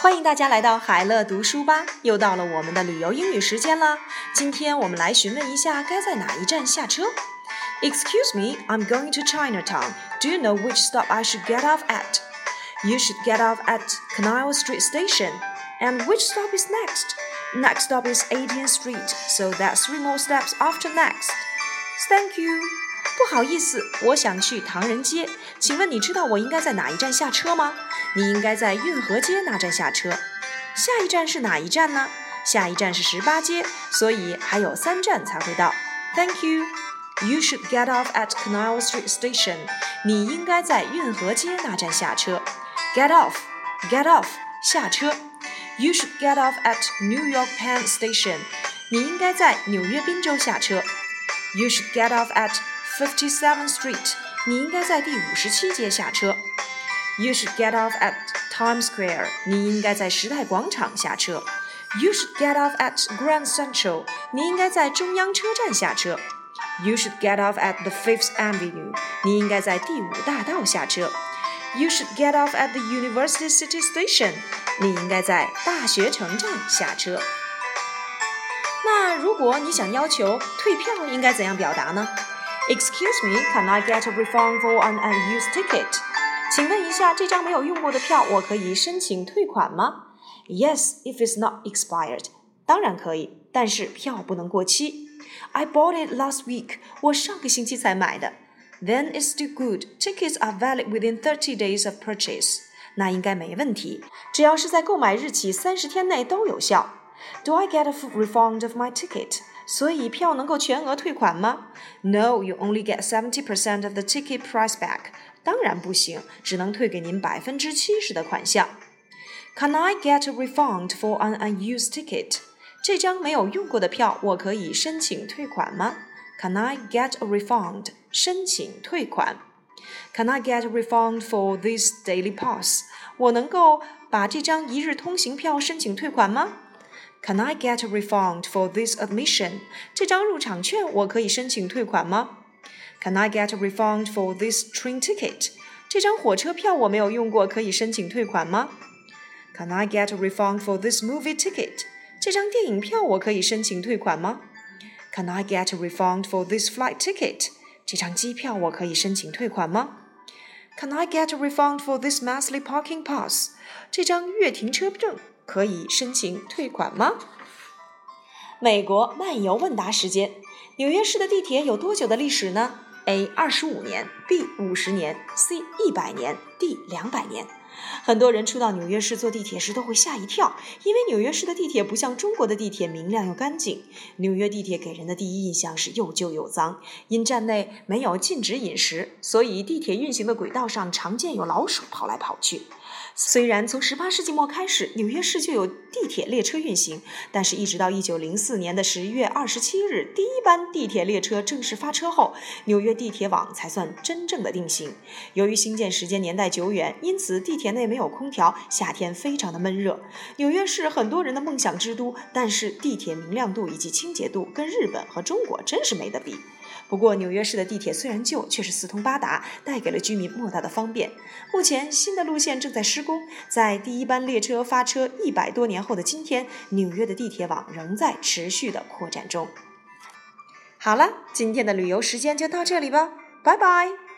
欢迎大家来到海乐读书吧，又到了我们的旅游英语时间了。今天我们来询问一下该在哪一站下车。Excuse me, I'm going to Chinatown. Do you know which stop I should get off at? You should get off at Canal Street Station. And which stop is next? Next stop is 18th Street, so that's three more steps after next. Thank you. 不好意思，我想去唐人街，请问你知道我应该在哪一站下车吗？你应该在运河街那站下车。下一站是哪一站呢？下一站是十八街，所以还有三站才会到。Thank you. You should get off at Canal Street Station. 你应该在运河街那站下车。Get off, get off，下车。You should get off at New York Penn Station. 你应该在纽约宾州下车。You should get off at Fifty Seventh Street. 你应该在第五十七街下车。You should get off at Times Square. 你应该在时代广场下车。You should get off at Grand Central. 你应该在中央车站下车。You should get off at the Fifth Avenue. 你应该在第五大道下车。You should get off at the University City Station. 你应该在大学城站下车。那如果你想要求退票，应该怎样表达呢 ？Excuse me, can I get a refund for an unused ticket? 请问一下，这张没有用过的票，我可以申请退款吗？Yes, if it's not expired. 当然可以，但是票不能过期。I bought it last week. 我上个星期才买的。Then it's still good. Tickets are valid within 30 days of purchase. 那应该没问题，只要是在购买日起三十天内都有效。Do I get a full refund of my ticket? 所以票能够全额退款吗？No, you only get seventy percent of the ticket price back. 当然不行，只能退给您百分之七十的款项。Can I get a refund for an unused ticket？这张没有用过的票，我可以申请退款吗？Can I get a refund？申请退款。Can I get a refund for this daily pass？我能够把这张一日通行票申请退款吗 ？Can I get a refund for this admission？这张入场券我可以申请退款吗？Can I get a refund for this train ticket？这张火车票我没有用过，可以申请退款吗？Can I get a refund for this movie ticket？这张电影票我可以申请退款吗？Can I get a refund for this flight ticket？这张机票我可以申请退款吗？Can I get a refund for this monthly parking pass？这张月停车证 可以申请退款吗？美国漫游问答时间：纽约市的地铁有多久的历史呢？A 二十五年，B 五十年，C 一百年，D 两百年。很多人初到纽约市坐地铁时都会吓一跳，因为纽约市的地铁不像中国的地铁明亮又干净。纽约地铁给人的第一印象是又旧又脏，因站内没有禁止饮食，所以地铁运行的轨道上常见有老鼠跑来跑去。虽然从十八世纪末开始，纽约市就有地铁列车运行，但是一直到一九零四年的十一月二十七日，第一班地铁列车正式发车后，纽约地铁网才算真正的定型。由于兴建时间年代久远，因此地铁内没有空调，夏天非常的闷热。纽约是很多人的梦想之都，但是地铁明亮度以及清洁度跟日本和中国真是没得比。不过，纽约市的地铁虽然旧，却是四通八达，带给了居民莫大的方便。目前，新的路线正在施工，在第一班列车发车一百多年后的今天，纽约的地铁网仍在持续的扩展中。好了，今天的旅游时间就到这里吧，拜拜。